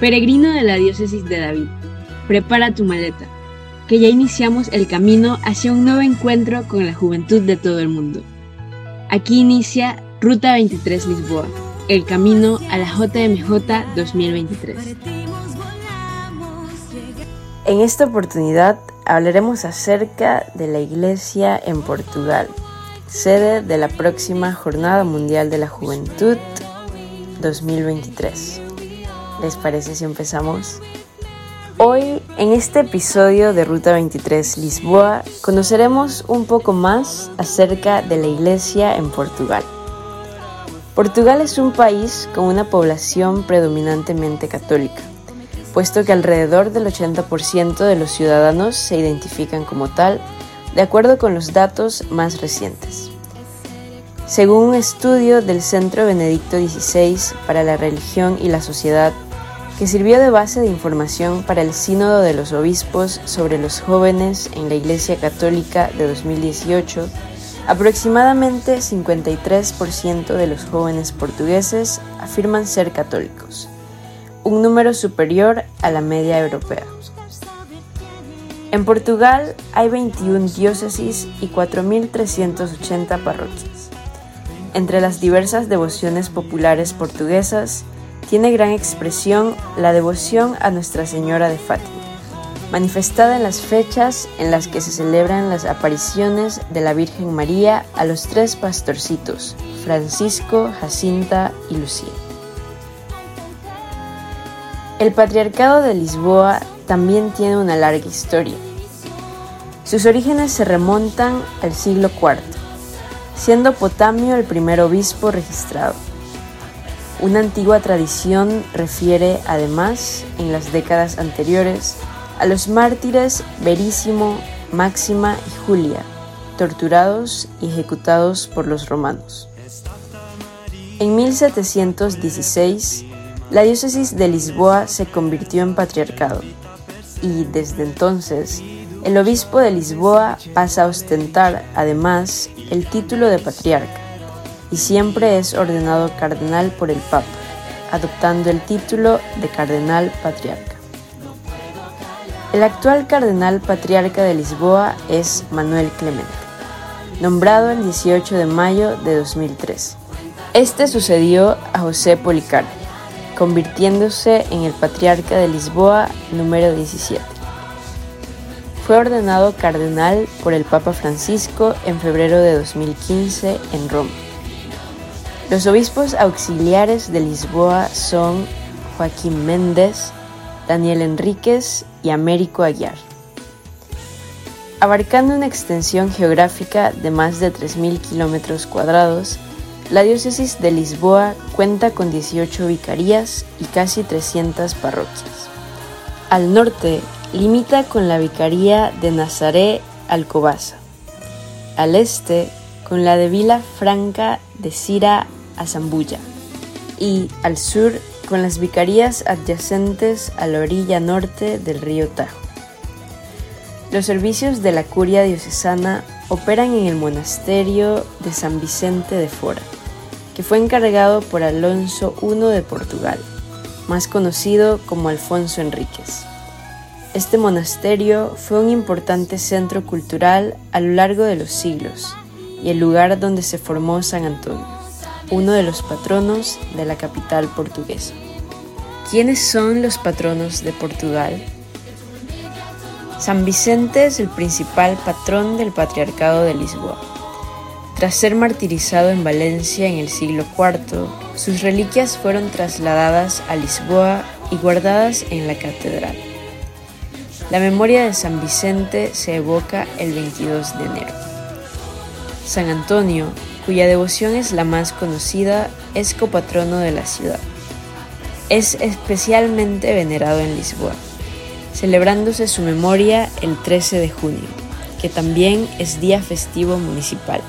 Peregrino de la diócesis de David, prepara tu maleta, que ya iniciamos el camino hacia un nuevo encuentro con la juventud de todo el mundo. Aquí inicia Ruta 23 Lisboa, el camino a la JMJ 2023. En esta oportunidad hablaremos acerca de la Iglesia en Portugal, sede de la próxima Jornada Mundial de la Juventud 2023. ¿Les parece si empezamos? Hoy, en este episodio de Ruta 23 Lisboa, conoceremos un poco más acerca de la iglesia en Portugal. Portugal es un país con una población predominantemente católica, puesto que alrededor del 80% de los ciudadanos se identifican como tal, de acuerdo con los datos más recientes. Según un estudio del Centro Benedicto XVI para la Religión y la Sociedad, que sirvió de base de información para el Sínodo de los Obispos sobre los jóvenes en la Iglesia Católica de 2018, aproximadamente 53% de los jóvenes portugueses afirman ser católicos, un número superior a la media europea. En Portugal hay 21 diócesis y 4.380 parroquias. Entre las diversas devociones populares portuguesas, tiene gran expresión la devoción a Nuestra Señora de Fátima, manifestada en las fechas en las que se celebran las apariciones de la Virgen María a los tres pastorcitos, Francisco, Jacinta y Lucía. El Patriarcado de Lisboa también tiene una larga historia. Sus orígenes se remontan al siglo IV siendo Potamio el primer obispo registrado. Una antigua tradición refiere además, en las décadas anteriores, a los mártires Verísimo, Máxima y Julia, torturados y ejecutados por los romanos. En 1716, la diócesis de Lisboa se convirtió en patriarcado y desde entonces el obispo de Lisboa pasa a ostentar, además, el título de patriarca y siempre es ordenado cardenal por el Papa, adoptando el título de cardenal patriarca. El actual cardenal patriarca de Lisboa es Manuel Clemente, nombrado el 18 de mayo de 2003. Este sucedió a José Policarpo, convirtiéndose en el patriarca de Lisboa número 17. Fue ordenado cardenal por el Papa Francisco en febrero de 2015 en Roma. Los obispos auxiliares de Lisboa son Joaquín Méndez, Daniel Enríquez y Américo Aguiar. Abarcando una extensión geográfica de más de 3.000 kilómetros cuadrados, la diócesis de Lisboa cuenta con 18 vicarías y casi 300 parroquias. Al norte Limita con la Vicaría de Nazaré Alcobaza, al este con la de Vila Franca de Cira a Zambulla y al sur con las vicarías adyacentes a la orilla norte del río Tajo. Los servicios de la curia diocesana operan en el monasterio de San Vicente de Fora, que fue encargado por Alonso I de Portugal, más conocido como Alfonso Enríquez. Este monasterio fue un importante centro cultural a lo largo de los siglos y el lugar donde se formó San Antonio, uno de los patronos de la capital portuguesa. ¿Quiénes son los patronos de Portugal? San Vicente es el principal patrón del Patriarcado de Lisboa. Tras ser martirizado en Valencia en el siglo IV, sus reliquias fueron trasladadas a Lisboa y guardadas en la catedral. La memoria de San Vicente se evoca el 22 de enero. San Antonio, cuya devoción es la más conocida, es copatrono de la ciudad. Es especialmente venerado en Lisboa, celebrándose su memoria el 13 de junio, que también es día festivo municipal.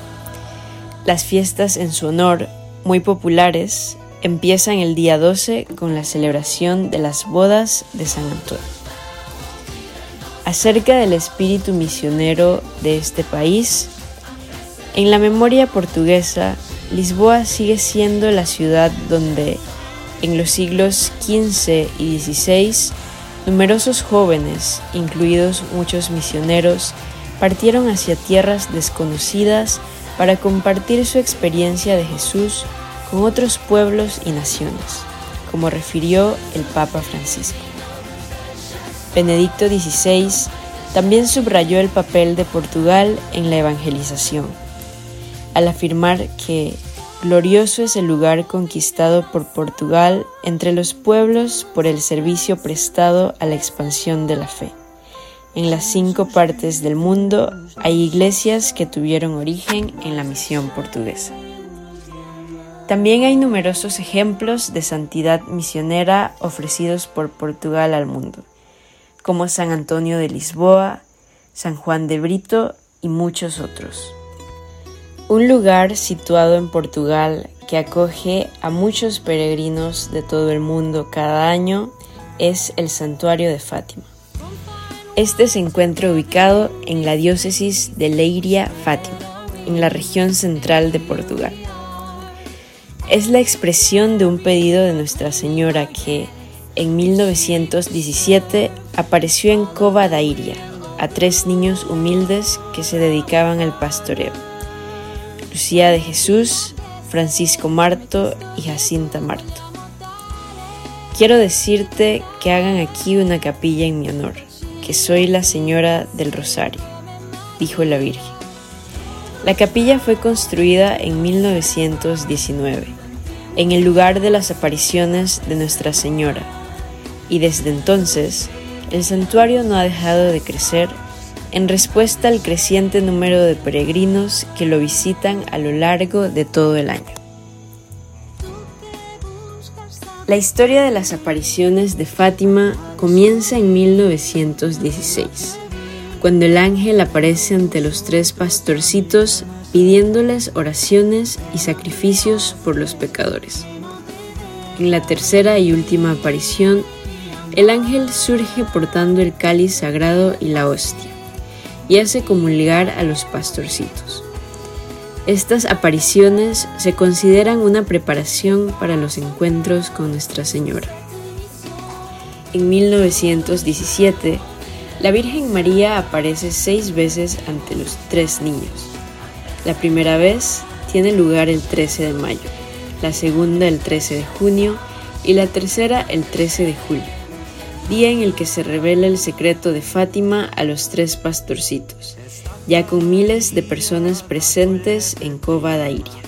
Las fiestas en su honor, muy populares, empiezan el día 12 con la celebración de las bodas de San Antonio acerca del espíritu misionero de este país, en la memoria portuguesa, Lisboa sigue siendo la ciudad donde, en los siglos XV y XVI, numerosos jóvenes, incluidos muchos misioneros, partieron hacia tierras desconocidas para compartir su experiencia de Jesús con otros pueblos y naciones, como refirió el Papa Francisco. Benedicto XVI también subrayó el papel de Portugal en la evangelización, al afirmar que glorioso es el lugar conquistado por Portugal entre los pueblos por el servicio prestado a la expansión de la fe. En las cinco partes del mundo hay iglesias que tuvieron origen en la misión portuguesa. También hay numerosos ejemplos de santidad misionera ofrecidos por Portugal al mundo, como San Antonio de Lisboa, San Juan de Brito y muchos otros. Un lugar situado en Portugal que acoge a muchos peregrinos de todo el mundo cada año es el Santuario de Fátima. Este se encuentra ubicado en la diócesis de Leiria Fátima, en la región central de Portugal. Es la expresión de un pedido de Nuestra Señora que, en 1917, apareció en Cova da Iria a tres niños humildes que se dedicaban al pastoreo. Lucía de Jesús, Francisco Marto y Jacinta Marto. Quiero decirte que hagan aquí una capilla en mi honor soy la Señora del Rosario, dijo la Virgen. La capilla fue construida en 1919, en el lugar de las apariciones de Nuestra Señora, y desde entonces el santuario no ha dejado de crecer en respuesta al creciente número de peregrinos que lo visitan a lo largo de todo el año. La historia de las apariciones de Fátima comienza en 1916, cuando el ángel aparece ante los tres pastorcitos pidiéndoles oraciones y sacrificios por los pecadores. En la tercera y última aparición, el ángel surge portando el cáliz sagrado y la hostia, y hace comulgar a los pastorcitos. Estas apariciones se consideran una preparación para los encuentros con Nuestra Señora. En 1917, la Virgen María aparece seis veces ante los tres niños. La primera vez tiene lugar el 13 de mayo, la segunda el 13 de junio y la tercera el 13 de julio, día en el que se revela el secreto de Fátima a los tres pastorcitos ya con miles de personas presentes en Cova da Iria.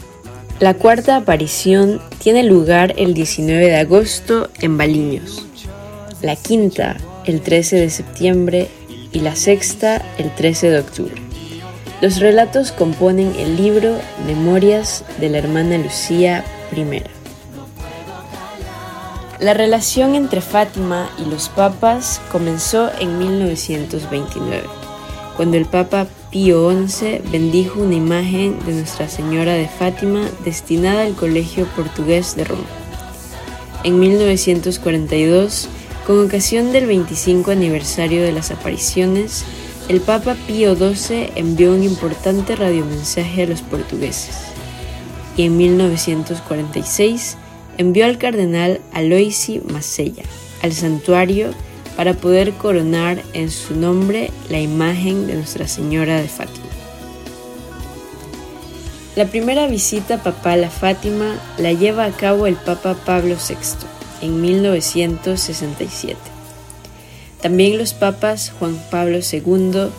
La cuarta aparición tiene lugar el 19 de agosto en Baliños, la quinta el 13 de septiembre y la sexta el 13 de octubre. Los relatos componen el libro Memorias de la hermana Lucía I. La relación entre Fátima y los papas comenzó en 1929, cuando el Papa Pío XI bendijo una imagen de Nuestra Señora de Fátima destinada al Colegio Portugués de Roma. En 1942, con ocasión del 25 aniversario de las apariciones, el Papa Pío XII envió un importante radiomensaje a los portugueses. Y en 1946 envió al cardenal Aloisi Macella al santuario para poder coronar en su nombre la imagen de Nuestra Señora de Fátima. La primera visita papal a Fátima la lleva a cabo el Papa Pablo VI en 1967. También los papas Juan Pablo II,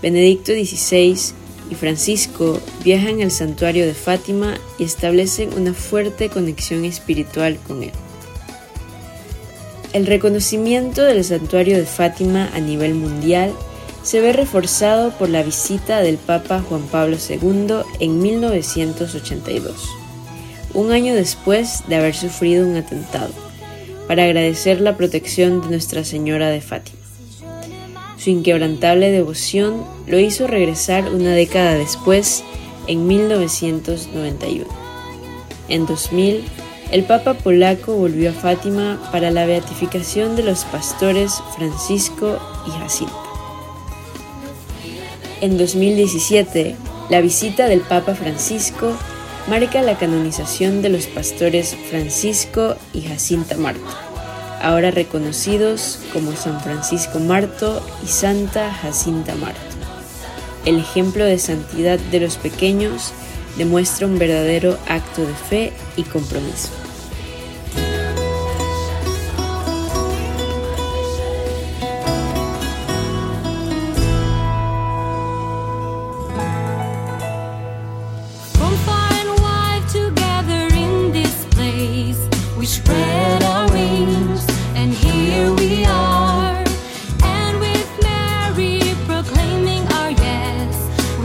Benedicto XVI y Francisco viajan al santuario de Fátima y establecen una fuerte conexión espiritual con él. El reconocimiento del santuario de Fátima a nivel mundial se ve reforzado por la visita del Papa Juan Pablo II en 1982, un año después de haber sufrido un atentado, para agradecer la protección de Nuestra Señora de Fátima. Su inquebrantable devoción lo hizo regresar una década después, en 1991. En 2000, el Papa polaco volvió a Fátima para la beatificación de los pastores Francisco y Jacinta. En 2017, la visita del Papa Francisco marca la canonización de los pastores Francisco y Jacinta Marto, ahora reconocidos como San Francisco Marto y Santa Jacinta Marto. El ejemplo de santidad de los pequeños demuestra un verdadero acto de fe y compromiso.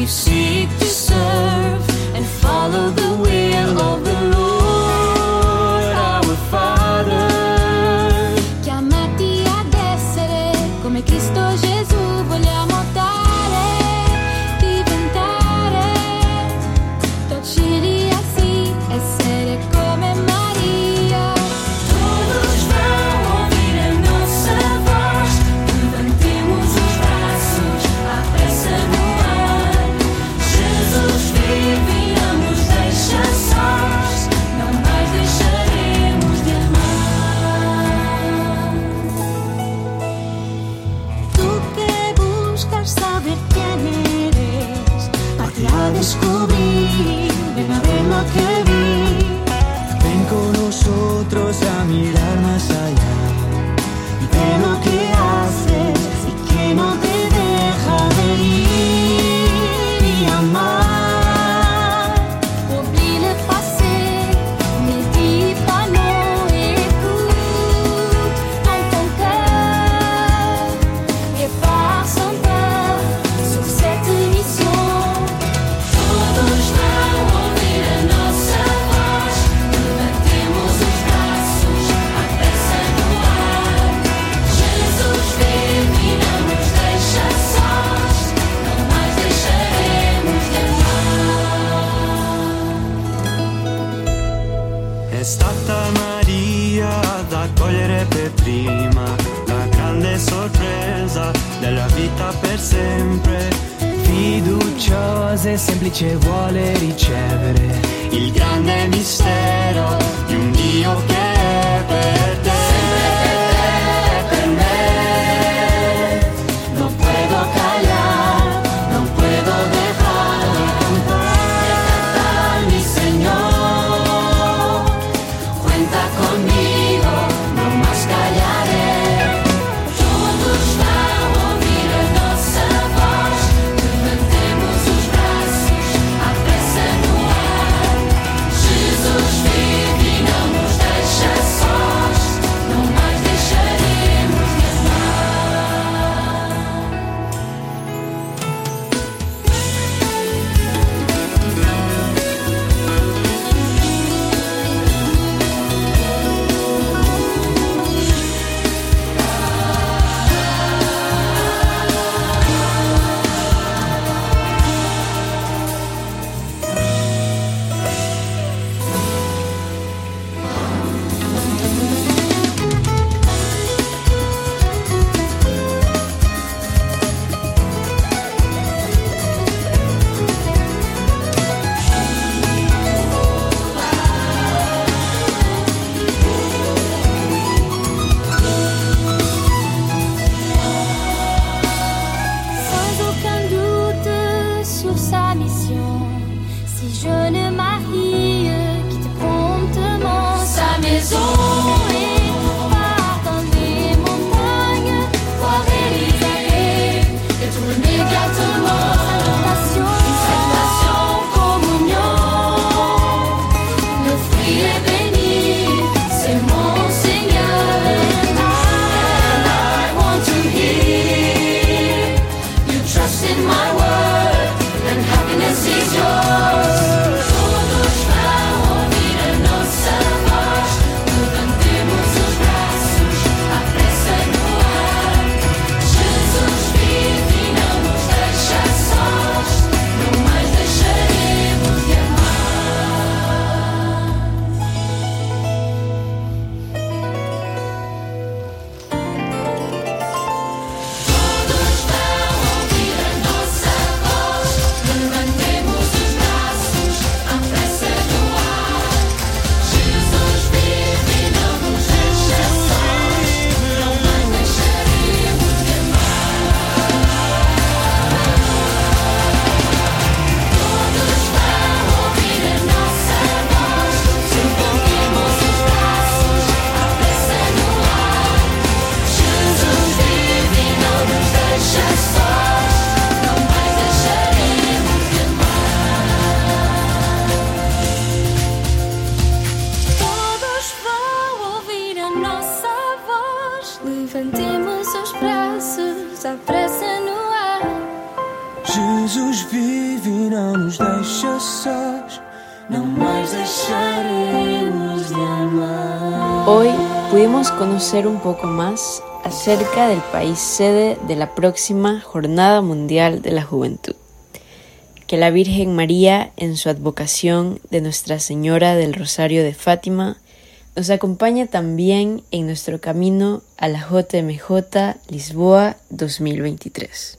seek semplice vuole ricevere il grande mistero di un Dio che è per te. Jesus vive e não nos deixa sós. Não mais de amar. Hoy pudimos conocer un poco más acerca del país sede de la próxima Jornada Mundial de la Juventud. Que la Virgen María, en su advocación de Nuestra Señora del Rosario de Fátima, nos acompaña también en nuestro camino a la JMJ Lisboa 2023.